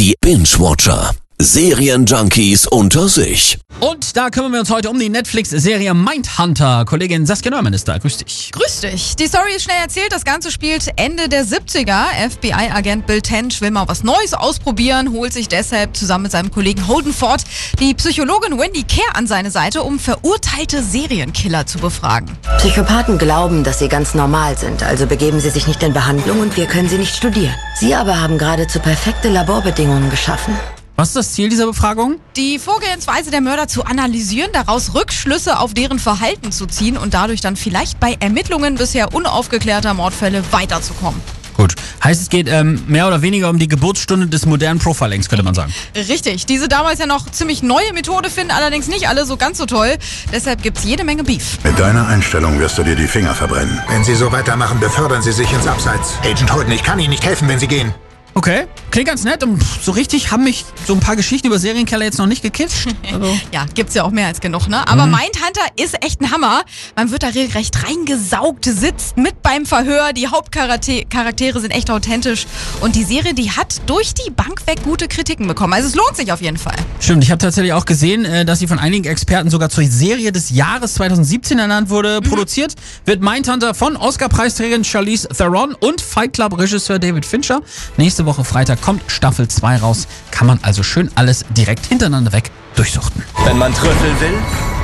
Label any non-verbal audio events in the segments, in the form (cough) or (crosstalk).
Die Binge-Watcher. Serienjunkies unter sich. Und da kümmern wir uns heute um die Netflix-Serie Mindhunter. Kollegin Saskia Neumann ist da. Grüß dich. Grüß dich. Die Story ist schnell erzählt. Das Ganze spielt Ende der 70er. FBI-Agent Bill Tench will mal was Neues ausprobieren, holt sich deshalb zusammen mit seinem Kollegen Holden Ford die Psychologin Wendy Kerr an seine Seite, um verurteilte Serienkiller zu befragen. Psychopathen glauben, dass sie ganz normal sind, also begeben sie sich nicht in Behandlung und wir können sie nicht studieren. Sie aber haben geradezu perfekte Laborbedingungen geschaffen. Was ist das Ziel dieser Befragung? Die Vorgehensweise der Mörder zu analysieren, daraus Rückschlüsse auf deren Verhalten zu ziehen und dadurch dann vielleicht bei Ermittlungen bisher unaufgeklärter Mordfälle weiterzukommen. Gut. Heißt, es geht ähm, mehr oder weniger um die Geburtsstunde des modernen Profilings, könnte man sagen. Richtig. Diese damals ja noch ziemlich neue Methode finden allerdings nicht alle so ganz so toll. Deshalb gibt's jede Menge Beef. Mit deiner Einstellung wirst du dir die Finger verbrennen. Wenn Sie so weitermachen, befördern Sie sich ins Abseits. Agent Holden, ich kann Ihnen nicht helfen, wenn Sie gehen. Okay, klingt ganz nett. Und so richtig haben mich so ein paar Geschichten über Serienkiller jetzt noch nicht gekitzt. (laughs) Also, Ja, gibt's ja auch mehr als genug, ne? Aber Mindhunter ist echt ein Hammer. Man wird da regelrecht reingesaugt, sitzt mit beim Verhör. Die Hauptcharaktere sind echt authentisch. Und die Serie, die hat durch die Bank weg gute Kritiken bekommen. Also es lohnt sich auf jeden Fall. stimmt, ich habe tatsächlich auch gesehen, äh, dass sie von einigen Experten sogar zur Serie des Jahres 2017 ernannt wurde. Produziert wird Mindhunter von Oscar-Preisträgerin Charlize Theron und Fight Club-Regisseur David Fincher. Nächste Woche Freitag kommt Staffel 2 raus. Kann man also schön alles direkt hintereinander weg durchsuchten. Wenn man Trüffel will,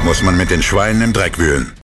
Muss man mit den Schweinen im Dreck wühlen.